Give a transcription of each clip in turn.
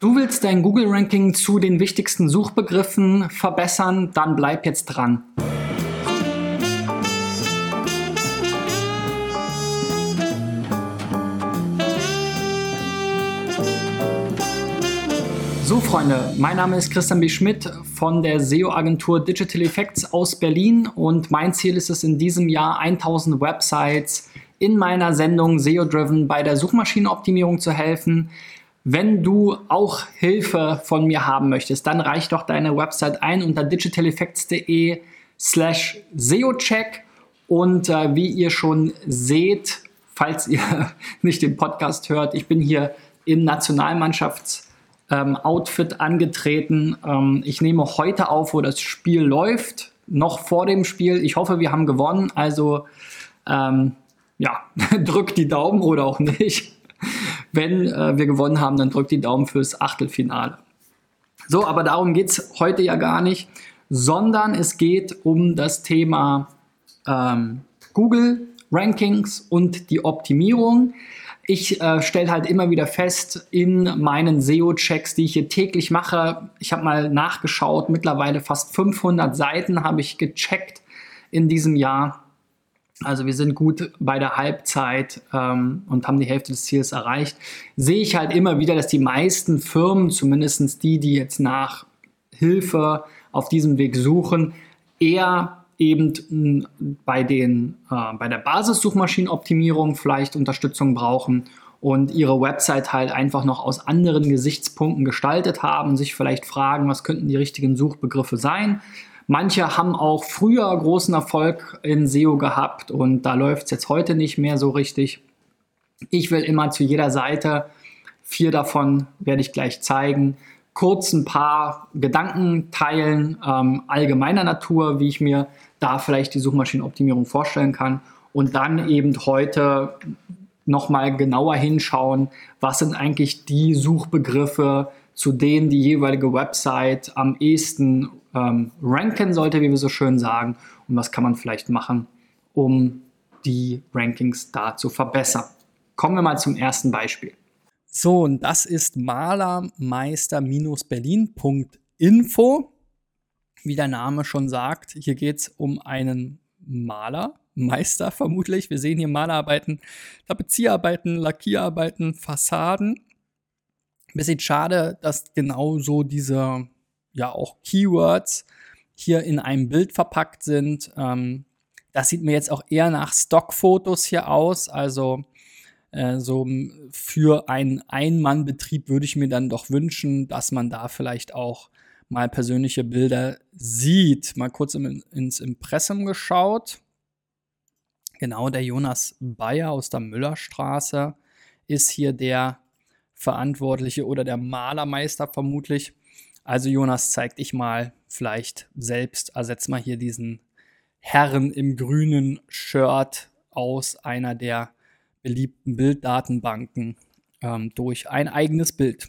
Du willst dein Google-Ranking zu den wichtigsten Suchbegriffen verbessern, dann bleib jetzt dran. So, Freunde, mein Name ist Christian B. Schmidt von der SEO-Agentur Digital Effects aus Berlin und mein Ziel ist es in diesem Jahr 1000 Websites in meiner Sendung SEO Driven bei der Suchmaschinenoptimierung zu helfen. Wenn du auch Hilfe von mir haben möchtest, dann reich doch deine Website ein unter digitaleffects.de slash SEOcheck. Und äh, wie ihr schon seht, falls ihr nicht den Podcast hört, ich bin hier im Nationalmannschafts-Outfit ähm, angetreten. Ähm, ich nehme heute auf, wo das Spiel läuft, noch vor dem Spiel. Ich hoffe, wir haben gewonnen. Also ähm, ja, drückt die Daumen oder auch nicht. Wenn äh, wir gewonnen haben, dann drückt die Daumen fürs Achtelfinale. So, aber darum geht es heute ja gar nicht, sondern es geht um das Thema ähm, Google Rankings und die Optimierung. Ich äh, stelle halt immer wieder fest in meinen SEO-Checks, die ich hier täglich mache, ich habe mal nachgeschaut, mittlerweile fast 500 Seiten habe ich gecheckt in diesem Jahr also wir sind gut bei der Halbzeit ähm, und haben die Hälfte des Ziels erreicht. Sehe ich halt immer wieder, dass die meisten Firmen, zumindest die, die jetzt nach Hilfe auf diesem Weg suchen, eher eben bei, den, äh, bei der Basissuchmaschinenoptimierung vielleicht Unterstützung brauchen und ihre Website halt einfach noch aus anderen Gesichtspunkten gestaltet haben, sich vielleicht fragen, was könnten die richtigen Suchbegriffe sein. Manche haben auch früher großen Erfolg in SEO gehabt und da läuft es jetzt heute nicht mehr so richtig. Ich will immer zu jeder Seite, vier davon werde ich gleich zeigen, kurz ein paar Gedanken teilen, ähm, allgemeiner Natur, wie ich mir da vielleicht die Suchmaschinenoptimierung vorstellen kann und dann eben heute nochmal genauer hinschauen, was sind eigentlich die Suchbegriffe, zu denen die jeweilige Website am ehesten ähm, ranken sollte, wie wir so schön sagen. Und was kann man vielleicht machen, um die Rankings da zu verbessern. Kommen wir mal zum ersten Beispiel. So, und das ist malermeister-berlin.info. Wie der Name schon sagt, hier geht es um einen Maler, Meister vermutlich. Wir sehen hier Malerarbeiten, Tapezierarbeiten, Lackierarbeiten, Fassaden. Bisschen schade, dass genau so diese ja auch Keywords hier in einem Bild verpackt sind. Ähm, das sieht mir jetzt auch eher nach Stockfotos hier aus. Also äh, so für einen Ein-Mann-Betrieb würde ich mir dann doch wünschen, dass man da vielleicht auch mal persönliche Bilder sieht. Mal kurz im, ins Impressum geschaut. Genau, der Jonas Bayer aus der Müllerstraße ist hier der Verantwortliche oder der Malermeister vermutlich. Also Jonas, zeig dich mal vielleicht selbst. Ersetz mal hier diesen Herren im grünen Shirt aus einer der beliebten Bilddatenbanken ähm, durch ein eigenes Bild.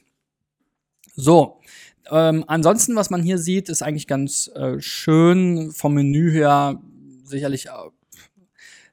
So, ähm, ansonsten, was man hier sieht, ist eigentlich ganz äh, schön vom Menü her. Sicherlich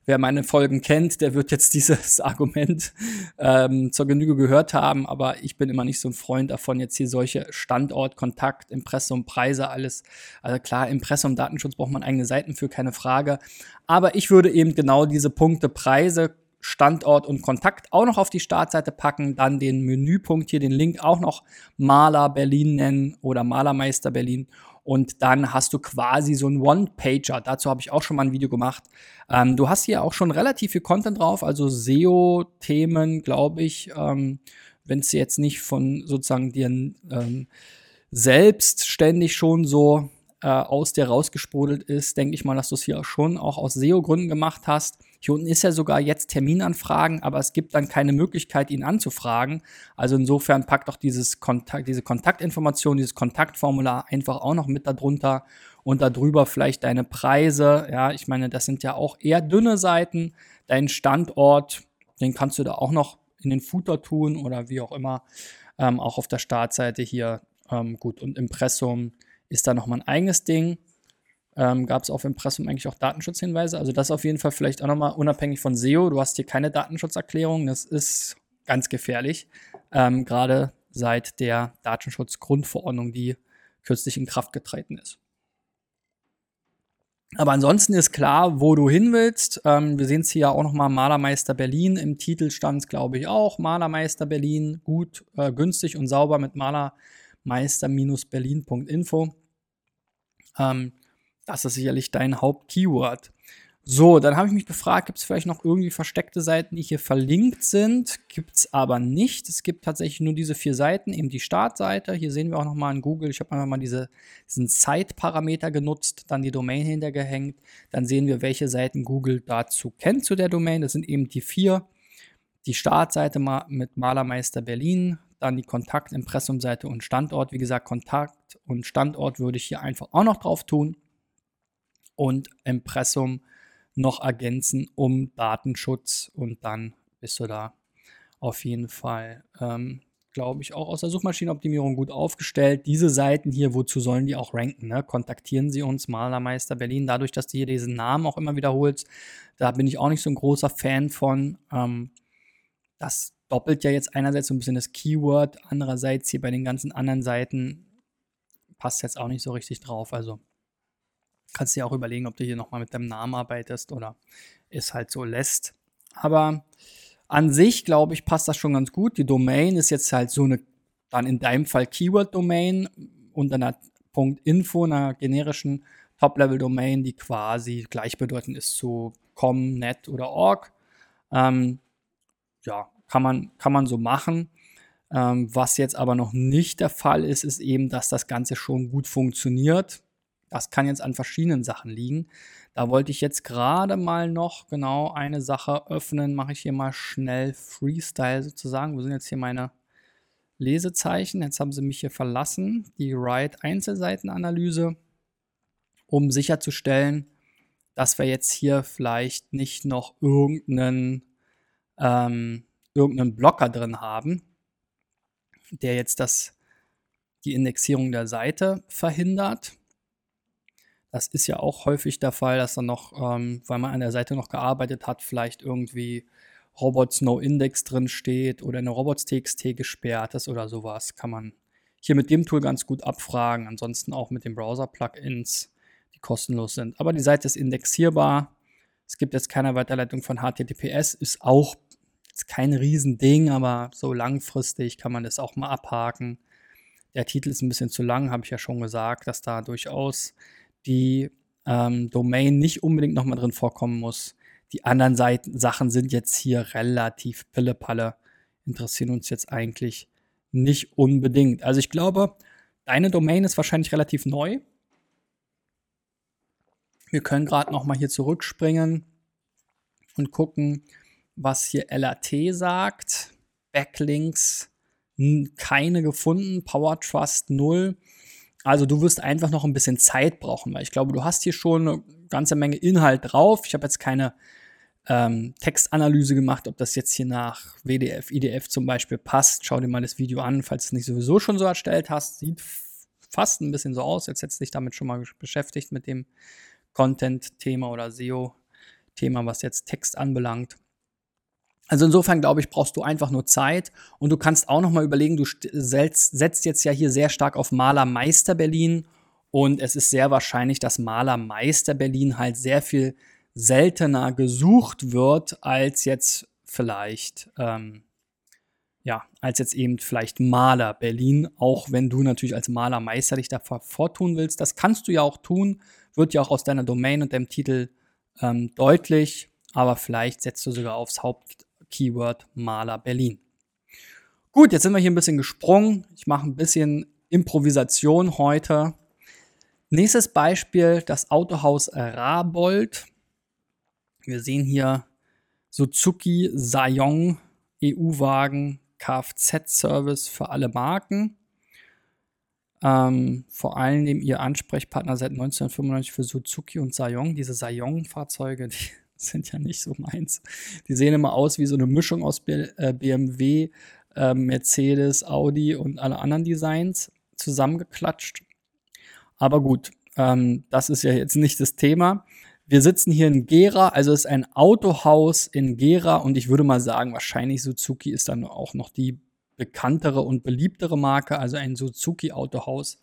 wer meine Folgen kennt, der wird jetzt dieses Argument ähm, zur Genüge gehört haben, aber ich bin immer nicht so ein Freund davon, jetzt hier solche Standort, Kontakt, Impressum, Preise, alles. Also klar, Impressum, Datenschutz braucht man eigene Seiten für, keine Frage. Aber ich würde eben genau diese Punkte Preise, Standort und Kontakt auch noch auf die Startseite packen, dann den Menüpunkt hier, den Link auch noch Maler Berlin nennen oder Malermeister Berlin und dann hast du quasi so einen One-Pager. Dazu habe ich auch schon mal ein Video gemacht. Ähm, du hast hier auch schon relativ viel Content drauf, also SEO-Themen, glaube ich, ähm, wenn es jetzt nicht von sozusagen dir ähm, selbstständig schon so äh, aus dir rausgesprudelt ist, denke ich mal, dass du es hier schon auch aus SEO-Gründen gemacht hast. Hier unten ist ja sogar jetzt Terminanfragen, aber es gibt dann keine Möglichkeit, ihn anzufragen. Also insofern packt auch dieses Kontakt, diese Kontaktinformation, dieses Kontaktformular einfach auch noch mit darunter und darüber vielleicht deine Preise. Ja, ich meine, das sind ja auch eher dünne Seiten. Dein Standort, den kannst du da auch noch in den Footer tun oder wie auch immer. Ähm, auch auf der Startseite hier. Ähm, gut, und Impressum ist da nochmal ein eigenes Ding ähm, gab es auf Impressum eigentlich auch Datenschutzhinweise. Also das auf jeden Fall vielleicht auch nochmal unabhängig von SEO. Du hast hier keine Datenschutzerklärung. Das ist ganz gefährlich. Ähm, Gerade seit der Datenschutzgrundverordnung, die kürzlich in Kraft getreten ist. Aber ansonsten ist klar, wo du hin willst. Ähm, wir sehen es hier auch nochmal Malermeister Berlin. Im Titel stand es, glaube ich, auch. Malermeister Berlin, gut, äh, günstig und sauber mit malermeister-berlin.info. Ähm, das ist sicherlich dein Hauptkeyword. So, dann habe ich mich gefragt, gibt es vielleicht noch irgendwie versteckte Seiten, die hier verlinkt sind? Gibt es aber nicht. Es gibt tatsächlich nur diese vier Seiten, eben die Startseite. Hier sehen wir auch nochmal in Google, ich habe einfach mal diese, diesen Site-Parameter genutzt, dann die Domain hintergehängt. Dann sehen wir, welche Seiten Google dazu kennt zu der Domain. Das sind eben die vier. Die Startseite mit Malermeister Berlin, dann die Kontakt-Impressum-Seite und Standort. Wie gesagt, Kontakt und Standort würde ich hier einfach auch noch drauf tun. Und Impressum noch ergänzen um Datenschutz und dann bist du da auf jeden Fall, ähm, glaube ich, auch aus der Suchmaschinenoptimierung gut aufgestellt. Diese Seiten hier, wozu sollen die auch ranken? Ne? Kontaktieren Sie uns, Malermeister Berlin. Dadurch, dass du hier diesen Namen auch immer wiederholst, da bin ich auch nicht so ein großer Fan von. Ähm, das doppelt ja jetzt einerseits so ein bisschen das Keyword, andererseits hier bei den ganzen anderen Seiten passt jetzt auch nicht so richtig drauf. Also Kannst dir auch überlegen, ob du hier nochmal mit deinem Namen arbeitest oder es halt so lässt. Aber an sich, glaube ich, passt das schon ganz gut. Die Domain ist jetzt halt so eine, dann in deinem Fall Keyword-Domain unter einer .info, einer generischen Top-Level-Domain, die quasi gleichbedeutend ist zu com, net oder org. Ähm, ja, kann man, kann man so machen. Ähm, was jetzt aber noch nicht der Fall ist, ist eben, dass das Ganze schon gut funktioniert. Das kann jetzt an verschiedenen Sachen liegen. Da wollte ich jetzt gerade mal noch genau eine Sache öffnen. Mache ich hier mal schnell Freestyle sozusagen. Wo sind jetzt hier meine Lesezeichen? Jetzt haben sie mich hier verlassen. Die Write-Einzelseitenanalyse, um sicherzustellen, dass wir jetzt hier vielleicht nicht noch irgendeinen, ähm, irgendeinen Blocker drin haben, der jetzt das, die Indexierung der Seite verhindert. Das ist ja auch häufig der Fall, dass dann noch, ähm, weil man an der Seite noch gearbeitet hat, vielleicht irgendwie Robots No Index drin steht oder eine Robots.txt gesperrt ist oder sowas. Kann man hier mit dem Tool ganz gut abfragen. Ansonsten auch mit den Browser-Plugins, die kostenlos sind. Aber die Seite ist indexierbar. Es gibt jetzt keine Weiterleitung von HTTPS, ist auch ist kein Riesending, aber so langfristig kann man das auch mal abhaken. Der Titel ist ein bisschen zu lang, habe ich ja schon gesagt, dass da durchaus die ähm, Domain nicht unbedingt nochmal drin vorkommen muss. Die anderen Seiten, Sachen sind jetzt hier relativ pillepalle, interessieren uns jetzt eigentlich nicht unbedingt. Also ich glaube, deine Domain ist wahrscheinlich relativ neu. Wir können gerade nochmal hier zurückspringen und gucken, was hier LAT sagt. Backlinks keine gefunden, Power Trust 0. Also du wirst einfach noch ein bisschen Zeit brauchen, weil ich glaube, du hast hier schon eine ganze Menge Inhalt drauf. Ich habe jetzt keine ähm, Textanalyse gemacht, ob das jetzt hier nach WDF, IDF zum Beispiel passt. Schau dir mal das Video an, falls du es nicht sowieso schon so erstellt hast. Sieht fast ein bisschen so aus, als hättest du dich damit schon mal beschäftigt mit dem Content-Thema oder SEO-Thema, was jetzt Text anbelangt. Also insofern glaube ich, brauchst du einfach nur Zeit. Und du kannst auch noch mal überlegen, du setzt, jetzt ja hier sehr stark auf Malermeister Berlin. Und es ist sehr wahrscheinlich, dass Malermeister Berlin halt sehr viel seltener gesucht wird als jetzt vielleicht ähm, ja, als jetzt eben vielleicht Maler Berlin, auch wenn du natürlich als Malermeister dich da vortun willst. Das kannst du ja auch tun, wird ja auch aus deiner Domain und deinem Titel ähm, deutlich, aber vielleicht setzt du sogar aufs Haupt, Keyword Maler Berlin. Gut, jetzt sind wir hier ein bisschen gesprungen. Ich mache ein bisschen Improvisation heute. Nächstes Beispiel, das Autohaus Rabold. Wir sehen hier Suzuki Sayong EU-Wagen Kfz-Service für alle Marken. Ähm, vor allem ihr Ansprechpartner seit 1995 für Suzuki und Sayong. Diese Sayong-Fahrzeuge, die sind ja nicht so meins. Die sehen immer aus wie so eine Mischung aus BMW, äh, Mercedes, Audi und alle anderen Designs zusammengeklatscht. Aber gut, ähm, das ist ja jetzt nicht das Thema. Wir sitzen hier in Gera, also es ist ein Autohaus in Gera und ich würde mal sagen, wahrscheinlich Suzuki ist dann auch noch die bekanntere und beliebtere Marke, also ein Suzuki Autohaus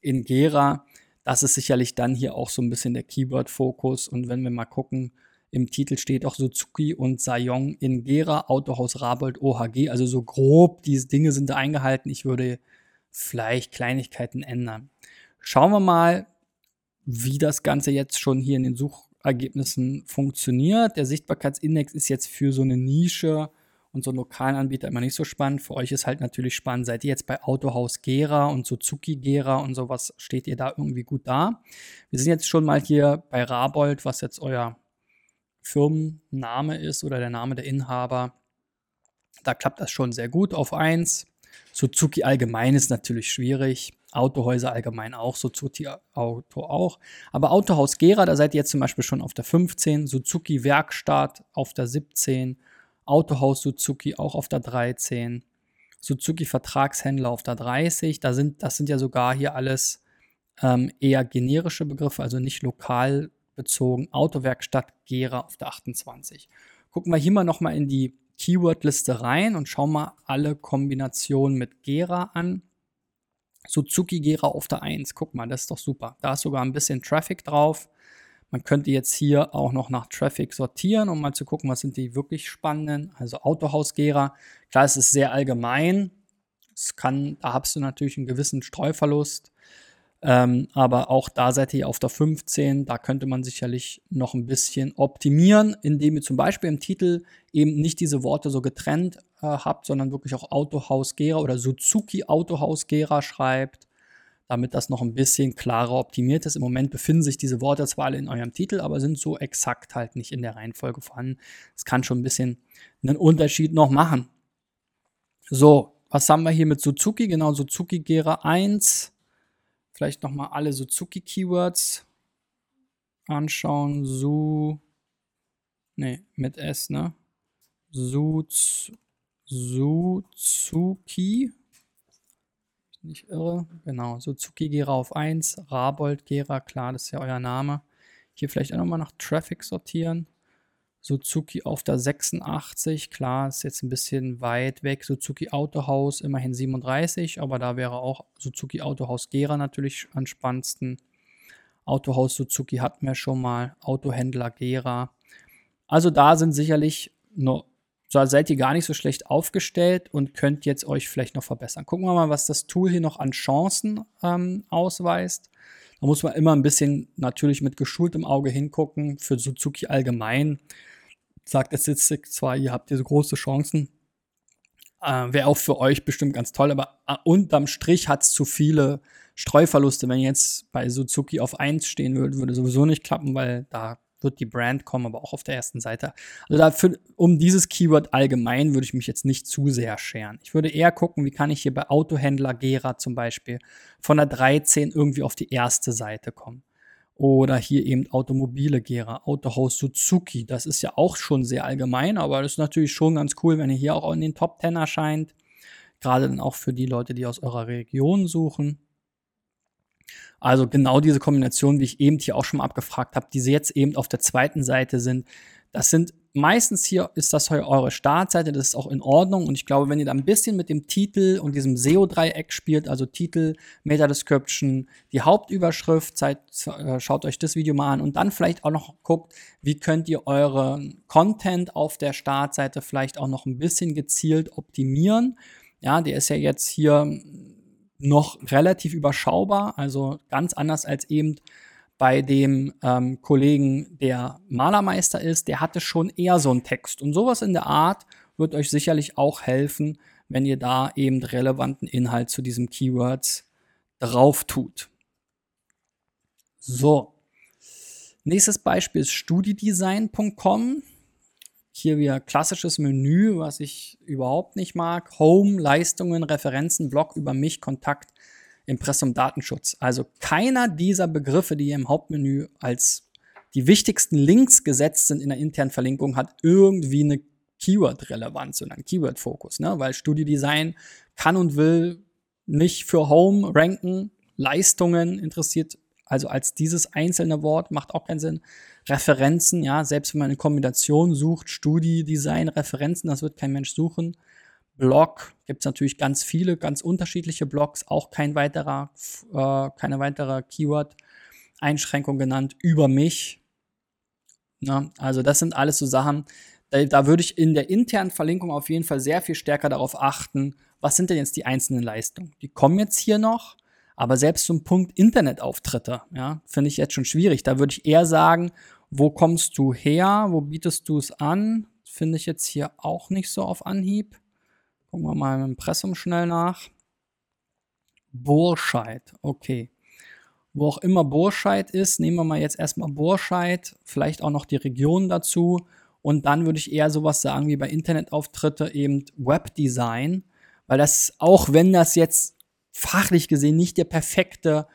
in Gera. Das ist sicherlich dann hier auch so ein bisschen der Keyword-Fokus. Und wenn wir mal gucken, im Titel steht auch Suzuki und Sayong in Gera, Autohaus Rabold OHG. Also so grob, diese Dinge sind da eingehalten. Ich würde vielleicht Kleinigkeiten ändern. Schauen wir mal, wie das Ganze jetzt schon hier in den Suchergebnissen funktioniert. Der Sichtbarkeitsindex ist jetzt für so eine Nische und so einen lokalen Anbieter immer nicht so spannend. Für euch ist halt natürlich spannend. Seid ihr jetzt bei Autohaus Gera und Suzuki Gera und sowas, steht ihr da irgendwie gut da? Wir sind jetzt schon mal hier bei Rabold, was jetzt euer Firmenname ist oder der Name der Inhaber. Da klappt das schon sehr gut auf 1. Suzuki allgemein ist natürlich schwierig. Autohäuser allgemein auch, Suzuki Auto auch. Aber Autohaus Gera, da seid ihr jetzt zum Beispiel schon auf der 15, Suzuki Werkstatt auf der 17, Autohaus Suzuki auch auf der 13, Suzuki Vertragshändler auf der 30. Da sind, das sind ja sogar hier alles ähm, eher generische Begriffe, also nicht lokal bezogen. Autowerkstatt Gera auf der 28. Gucken wir hier mal nochmal in die Keyword-Liste rein und schauen mal alle Kombinationen mit Gera an. Suzuki Gera auf der 1. Guck mal, das ist doch super. Da ist sogar ein bisschen Traffic drauf. Man könnte jetzt hier auch noch nach Traffic sortieren, um mal zu gucken, was sind die wirklich spannenden. Also Autohaus Gera. Klar, es ist sehr allgemein. Es kann, da hast du natürlich einen gewissen Streuverlust. Ähm, aber auch da seid ihr auf der 15. Da könnte man sicherlich noch ein bisschen optimieren, indem ihr zum Beispiel im Titel eben nicht diese Worte so getrennt äh, habt, sondern wirklich auch Autohaus Gera oder Suzuki Autohaus Gera schreibt, damit das noch ein bisschen klarer optimiert ist. Im Moment befinden sich diese Worte zwar alle in eurem Titel, aber sind so exakt halt nicht in der Reihenfolge vorhanden. Es kann schon ein bisschen einen Unterschied noch machen. So, was haben wir hier mit Suzuki? Genau, Suzuki Gera 1 vielleicht nochmal alle Suzuki-Keywords anschauen. Su, ne, mit S, ne? Suz, Suzuki. Nicht irre. Genau, Suzuki Gera auf 1, Rabold Gera, klar, das ist ja euer Name. Hier vielleicht auch nochmal nach Traffic sortieren. Suzuki auf der 86, klar, ist jetzt ein bisschen weit weg. Suzuki Autohaus immerhin 37, aber da wäre auch Suzuki Autohaus Gera natürlich am spannendsten. Autohaus Suzuki hatten wir schon mal, Autohändler Gera. Also da sind sicherlich noch, so seid ihr gar nicht so schlecht aufgestellt und könnt jetzt euch vielleicht noch verbessern. Gucken wir mal, was das Tool hier noch an Chancen ähm, ausweist. Da muss man immer ein bisschen natürlich mit geschultem Auge hingucken. Für Suzuki allgemein sagt Statistik zwar, ihr habt diese große Chancen. Äh, Wäre auch für euch bestimmt ganz toll, aber äh, unterm Strich hat es zu viele Streuverluste. Wenn ihr jetzt bei Suzuki auf 1 stehen würde, würde sowieso nicht klappen, weil da wird die Brand kommen, aber auch auf der ersten Seite. Also dafür, um dieses Keyword allgemein würde ich mich jetzt nicht zu sehr scheren. Ich würde eher gucken, wie kann ich hier bei Autohändler Gera zum Beispiel von der 13 irgendwie auf die erste Seite kommen. Oder hier eben Automobile Gera, Autohaus Suzuki. Das ist ja auch schon sehr allgemein, aber das ist natürlich schon ganz cool, wenn ihr hier auch in den Top 10 erscheint. Gerade dann auch für die Leute, die aus eurer Region suchen. Also genau diese Kombination, wie ich eben hier auch schon mal abgefragt habe, die sie jetzt eben auf der zweiten Seite sind, das sind meistens hier ist das eure Startseite, das ist auch in Ordnung. Und ich glaube, wenn ihr da ein bisschen mit dem Titel und diesem SEO-Dreieck spielt, also Titel, Meta-Description, die Hauptüberschrift, seid, äh, schaut euch das Video mal an und dann vielleicht auch noch guckt, wie könnt ihr euren Content auf der Startseite vielleicht auch noch ein bisschen gezielt optimieren. Ja, der ist ja jetzt hier noch relativ überschaubar, also ganz anders als eben bei dem ähm, Kollegen, der Malermeister ist, der hatte schon eher so einen Text. Und sowas in der Art wird euch sicherlich auch helfen, wenn ihr da eben relevanten Inhalt zu diesem Keywords drauf tut. So. Nächstes Beispiel ist studidesign.com. Hier wieder klassisches Menü, was ich überhaupt nicht mag. Home, Leistungen, Referenzen, Blog über mich, Kontakt, Impressum Datenschutz. Also keiner dieser Begriffe, die hier im Hauptmenü als die wichtigsten Links gesetzt sind in der internen Verlinkung, hat irgendwie eine Keyword-Relevanz und einen Keyword-Fokus, ne? weil Studiedesign kann und will nicht für Home ranken, Leistungen interessiert, also als dieses einzelne Wort macht auch keinen Sinn. Referenzen, ja, selbst wenn man eine Kombination sucht, Studiedesign, Referenzen, das wird kein Mensch suchen. Blog gibt es natürlich ganz viele, ganz unterschiedliche Blogs, auch kein weiterer, äh, keine weitere Keyword-Einschränkung genannt über mich. Na, also das sind alles so Sachen, da, da würde ich in der internen Verlinkung auf jeden Fall sehr viel stärker darauf achten, was sind denn jetzt die einzelnen Leistungen. Die kommen jetzt hier noch, aber selbst zum Punkt Internetauftritte, ja, finde ich jetzt schon schwierig. Da würde ich eher sagen, wo kommst du her? Wo bietest du es an? Finde ich jetzt hier auch nicht so auf Anhieb. Gucken wir mal im Impressum schnell nach. Burscheid, okay. Wo auch immer Burscheid ist, nehmen wir mal jetzt erstmal Burscheid, vielleicht auch noch die Region dazu. Und dann würde ich eher sowas sagen wie bei Internetauftritte eben Webdesign, weil das, auch wenn das jetzt fachlich gesehen nicht der perfekte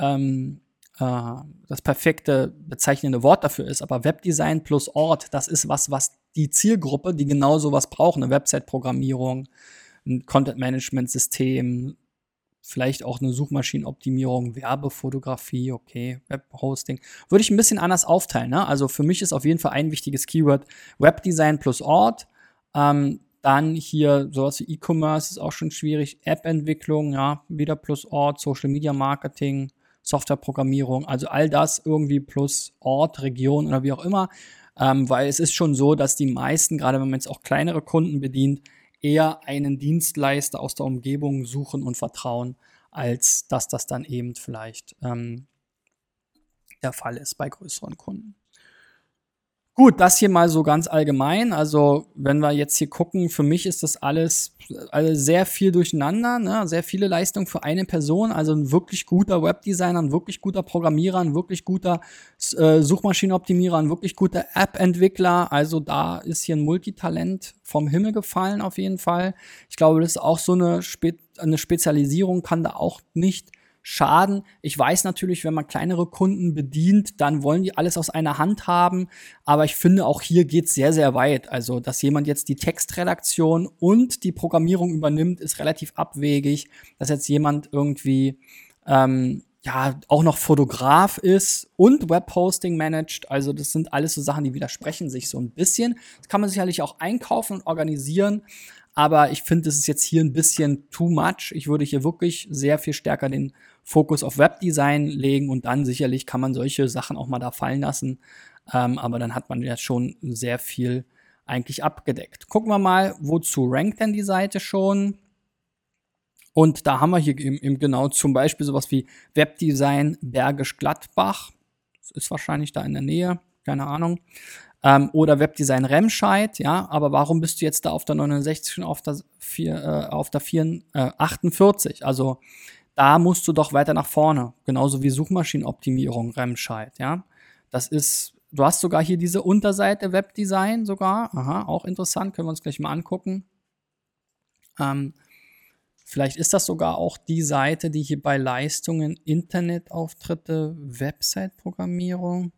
ähm, äh, das perfekte bezeichnende Wort dafür ist, aber Webdesign plus Ort, das ist was, was die Zielgruppe, die genau sowas braucht, eine Website-Programmierung, ein Content-Management-System, vielleicht auch eine Suchmaschinenoptimierung, Werbefotografie, okay, Webhosting, würde ich ein bisschen anders aufteilen. Ne? Also für mich ist auf jeden Fall ein wichtiges Keyword Webdesign plus Ort. Ähm, dann hier sowas wie E-Commerce ist auch schon schwierig, App-Entwicklung, ja, wieder plus Ort, Social Media Marketing, Softwareprogrammierung, also all das irgendwie plus Ort, Region oder wie auch immer. Ähm, weil es ist schon so, dass die meisten, gerade wenn man jetzt auch kleinere Kunden bedient, eher einen Dienstleister aus der Umgebung suchen und vertrauen, als dass das dann eben vielleicht ähm, der Fall ist bei größeren Kunden. Gut, das hier mal so ganz allgemein. Also, wenn wir jetzt hier gucken, für mich ist das alles, alles sehr viel durcheinander, ne? sehr viele Leistungen für eine Person. Also ein wirklich guter Webdesigner, ein wirklich guter Programmierer, ein wirklich guter äh, Suchmaschinenoptimierer, ein wirklich guter App-Entwickler. Also da ist hier ein Multitalent vom Himmel gefallen auf jeden Fall. Ich glaube, das ist auch so eine, Spe eine Spezialisierung, kann da auch nicht schaden. Ich weiß natürlich, wenn man kleinere Kunden bedient, dann wollen die alles aus einer Hand haben. Aber ich finde, auch hier geht es sehr, sehr weit. Also, dass jemand jetzt die Textredaktion und die Programmierung übernimmt, ist relativ abwegig. Dass jetzt jemand irgendwie ähm, ja auch noch Fotograf ist und Webhosting managt. Also, das sind alles so Sachen, die widersprechen sich so ein bisschen. Das kann man sicherlich auch einkaufen und organisieren. Aber ich finde, es ist jetzt hier ein bisschen too much. Ich würde hier wirklich sehr viel stärker den Fokus auf Webdesign legen und dann sicherlich kann man solche Sachen auch mal da fallen lassen. Ähm, aber dann hat man ja schon sehr viel eigentlich abgedeckt. Gucken wir mal, wozu rankt denn die Seite schon? Und da haben wir hier eben, eben genau zum Beispiel sowas wie Webdesign Bergisch Gladbach. Das ist wahrscheinlich da in der Nähe, keine Ahnung. Ähm, oder Webdesign Remscheid, ja, aber warum bist du jetzt da auf der 69 und auf der, 4, äh, auf der 4, äh, 48? Also da musst du doch weiter nach vorne. Genauso wie Suchmaschinenoptimierung, Remscheid, ja. Das ist, du hast sogar hier diese Unterseite Webdesign sogar. Aha, auch interessant, können wir uns gleich mal angucken. Ähm, vielleicht ist das sogar auch die Seite, die hier bei Leistungen, Internetauftritte, Website-Programmierung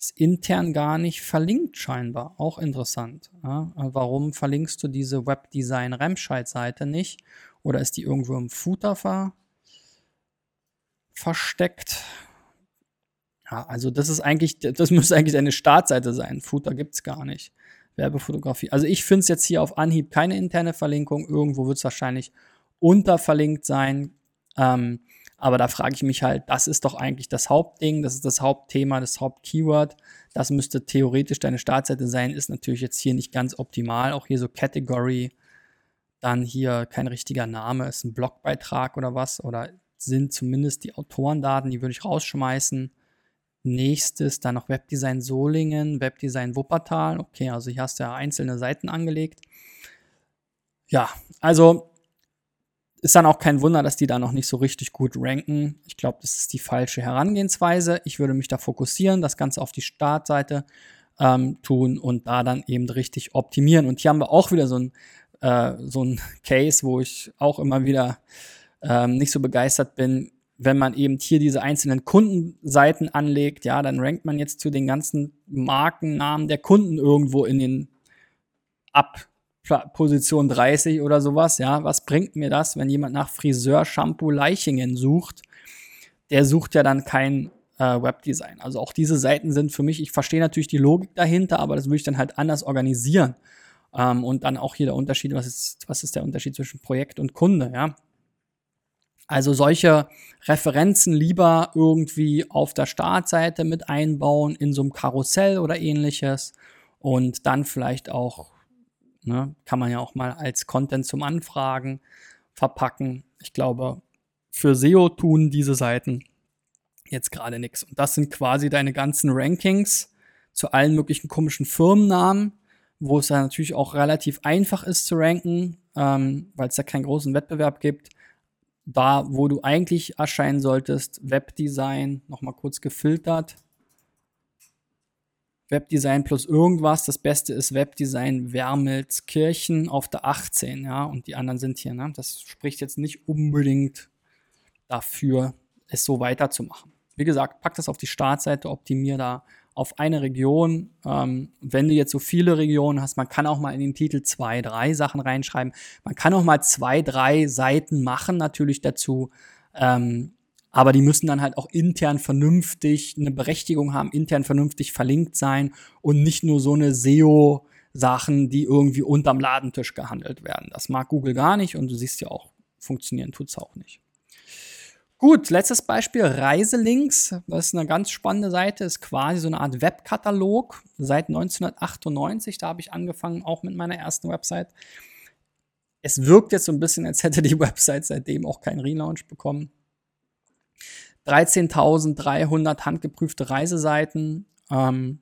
ist intern gar nicht verlinkt scheinbar. Auch interessant. Ja? Warum verlinkst du diese Webdesign Remscheid-Seite nicht? Oder ist die irgendwo im Footer ver versteckt. Ja, also das ist eigentlich, das müsste eigentlich eine Startseite sein. Footer gibt es gar nicht. Werbefotografie. Also ich finde es jetzt hier auf Anhieb keine interne Verlinkung. Irgendwo wird es wahrscheinlich unterverlinkt sein. Ähm, aber da frage ich mich halt, das ist doch eigentlich das Hauptding, das ist das Hauptthema, das Hauptkeyword. Das müsste theoretisch deine Startseite sein, ist natürlich jetzt hier nicht ganz optimal. Auch hier so Category, dann hier kein richtiger Name, ist ein Blogbeitrag oder was oder sind zumindest die Autorendaten, die würde ich rausschmeißen. Nächstes dann noch Webdesign Solingen, Webdesign Wuppertal. Okay, also hier hast du ja einzelne Seiten angelegt. Ja, also ist dann auch kein Wunder, dass die da noch nicht so richtig gut ranken. Ich glaube, das ist die falsche Herangehensweise. Ich würde mich da fokussieren, das Ganze auf die Startseite ähm, tun und da dann eben richtig optimieren. Und hier haben wir auch wieder so ein, äh, so ein Case, wo ich auch immer wieder ähm, nicht so begeistert bin, wenn man eben hier diese einzelnen Kundenseiten anlegt, ja, dann rankt man jetzt zu den ganzen Markennamen der Kunden irgendwo in den ab Position 30 oder sowas, ja. Was bringt mir das, wenn jemand nach Friseur, Shampoo, Leichingen sucht? Der sucht ja dann kein äh, Webdesign. Also auch diese Seiten sind für mich, ich verstehe natürlich die Logik dahinter, aber das würde ich dann halt anders organisieren. Ähm, und dann auch hier der Unterschied, was ist, was ist der Unterschied zwischen Projekt und Kunde, ja. Also solche Referenzen lieber irgendwie auf der Startseite mit einbauen, in so einem Karussell oder ähnliches. Und dann vielleicht auch, ne, kann man ja auch mal als Content zum Anfragen verpacken. Ich glaube, für SEO tun diese Seiten jetzt gerade nichts. Und das sind quasi deine ganzen Rankings zu allen möglichen komischen Firmennamen, wo es ja natürlich auch relativ einfach ist zu ranken, ähm, weil es da keinen großen Wettbewerb gibt. Da, wo du eigentlich erscheinen solltest, Webdesign, nochmal kurz gefiltert. Webdesign plus irgendwas. Das Beste ist Webdesign Wermelskirchen auf der 18, ja, und die anderen sind hier, ne? Das spricht jetzt nicht unbedingt dafür, es so weiterzumachen. Wie gesagt, pack das auf die Startseite, optimier da auf eine Region. Ähm, wenn du jetzt so viele Regionen hast, man kann auch mal in den Titel zwei, drei Sachen reinschreiben. Man kann auch mal zwei, drei Seiten machen, natürlich dazu. Ähm, aber die müssen dann halt auch intern vernünftig eine Berechtigung haben, intern vernünftig verlinkt sein und nicht nur so eine SEO Sachen, die irgendwie unterm Ladentisch gehandelt werden. Das mag Google gar nicht und du siehst ja auch, funktionieren tut's auch nicht. Gut, letztes Beispiel, Reiselinks. Das ist eine ganz spannende Seite, ist quasi so eine Art Webkatalog seit 1998. Da habe ich angefangen, auch mit meiner ersten Website. Es wirkt jetzt so ein bisschen, als hätte die Website seitdem auch keinen Relaunch bekommen. 13.300 handgeprüfte Reiseseiten. Ähm,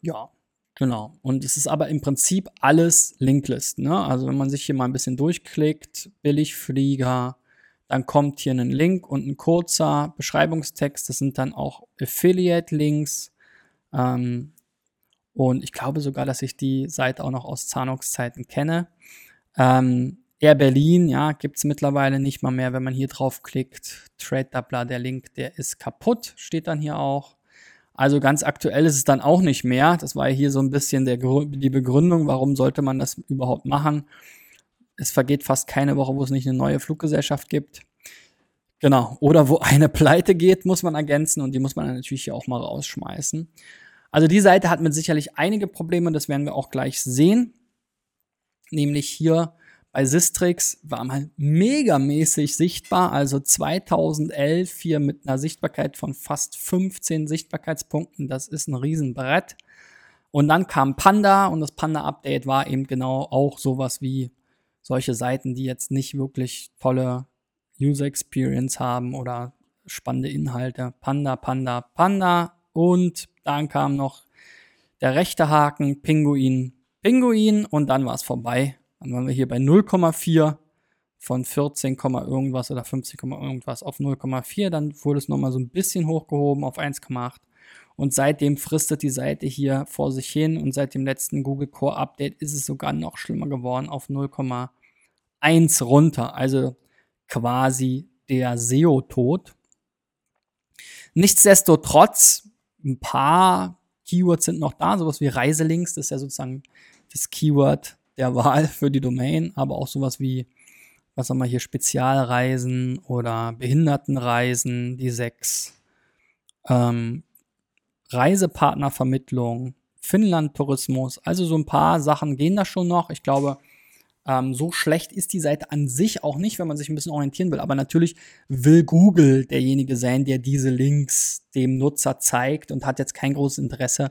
ja, genau. Und es ist aber im Prinzip alles Linklist. Ne? Also wenn man sich hier mal ein bisschen durchklickt, Billigflieger, dann kommt hier ein Link und ein kurzer Beschreibungstext. Das sind dann auch Affiliate-Links. Ähm, und ich glaube sogar, dass ich die Seite auch noch aus Zanox-Zeiten kenne. Ähm, Air Berlin, ja, gibt es mittlerweile nicht mal mehr, wenn man hier draufklickt. Trade Doubler, der Link, der ist kaputt, steht dann hier auch. Also ganz aktuell ist es dann auch nicht mehr. Das war hier so ein bisschen der, die Begründung, warum sollte man das überhaupt machen. Es vergeht fast keine Woche, wo es nicht eine neue Fluggesellschaft gibt. Genau. Oder wo eine pleite geht, muss man ergänzen und die muss man natürlich hier auch mal rausschmeißen. Also die Seite hat mit sicherlich einige Probleme, das werden wir auch gleich sehen. Nämlich hier bei Sistrix war man megamäßig sichtbar, also 2011 hier mit einer Sichtbarkeit von fast 15 Sichtbarkeitspunkten. Das ist ein Riesenbrett. Und dann kam Panda und das Panda-Update war eben genau auch sowas wie solche Seiten, die jetzt nicht wirklich tolle User Experience haben oder spannende Inhalte. Panda, Panda, Panda. Und dann kam noch der rechte Haken, Pinguin, Pinguin und dann war es vorbei. Dann waren wir hier bei 0,4 von 14, irgendwas oder 15, irgendwas auf 0,4. Dann wurde es nochmal so ein bisschen hochgehoben auf 1,8. Und seitdem fristet die Seite hier vor sich hin und seit dem letzten Google Core Update ist es sogar noch schlimmer geworden auf 0,1 runter. Also quasi der SEO-Tod. Nichtsdestotrotz, ein paar Keywords sind noch da, sowas wie Reiselinks, das ist ja sozusagen das Keyword der Wahl für die Domain, aber auch sowas wie, was haben wir hier, Spezialreisen oder Behindertenreisen, die sechs, ähm, Reisepartnervermittlung, Finnland-Tourismus, also so ein paar Sachen gehen da schon noch. Ich glaube, ähm, so schlecht ist die Seite an sich auch nicht, wenn man sich ein bisschen orientieren will. Aber natürlich will Google derjenige sein, der diese Links dem Nutzer zeigt und hat jetzt kein großes Interesse,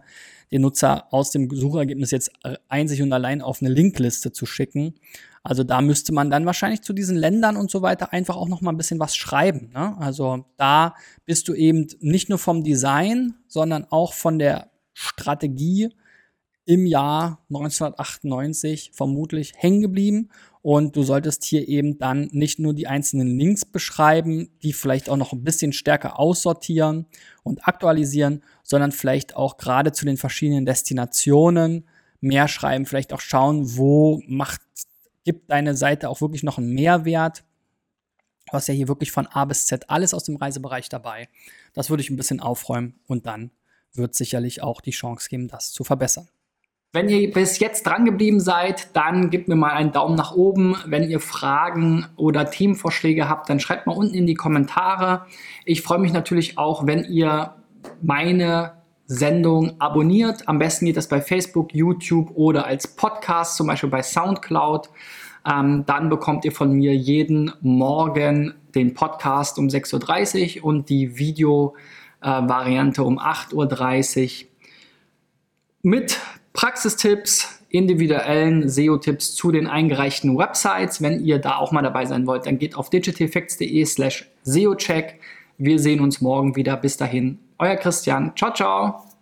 den Nutzer aus dem Suchergebnis jetzt einzig und allein auf eine Linkliste zu schicken. Also da müsste man dann wahrscheinlich zu diesen Ländern und so weiter einfach auch noch mal ein bisschen was schreiben. Ne? Also da bist du eben nicht nur vom Design, sondern auch von der Strategie im Jahr 1998 vermutlich hängen geblieben. Und du solltest hier eben dann nicht nur die einzelnen Links beschreiben, die vielleicht auch noch ein bisschen stärker aussortieren und aktualisieren, sondern vielleicht auch gerade zu den verschiedenen Destinationen mehr schreiben, vielleicht auch schauen, wo macht, gibt deine Seite auch wirklich noch einen Mehrwert. Du hast ja hier wirklich von A bis Z alles aus dem Reisebereich dabei. Das würde ich ein bisschen aufräumen und dann wird sicherlich auch die Chance geben, das zu verbessern. Wenn ihr bis jetzt dran geblieben seid, dann gebt mir mal einen Daumen nach oben. Wenn ihr Fragen oder Themenvorschläge habt, dann schreibt mal unten in die Kommentare. Ich freue mich natürlich auch, wenn ihr meine Sendung abonniert. Am besten geht das bei Facebook, YouTube oder als Podcast, zum Beispiel bei SoundCloud. Ähm, dann bekommt ihr von mir jeden Morgen den Podcast um 6.30 Uhr und die Video-Variante äh, um 8.30 Uhr mit Praxistipps, individuellen SEO-Tipps zu den eingereichten Websites. Wenn ihr da auch mal dabei sein wollt, dann geht auf digitaleffects.de slash SEO-Check. Wir sehen uns morgen wieder. Bis dahin, euer Christian. Ciao, ciao.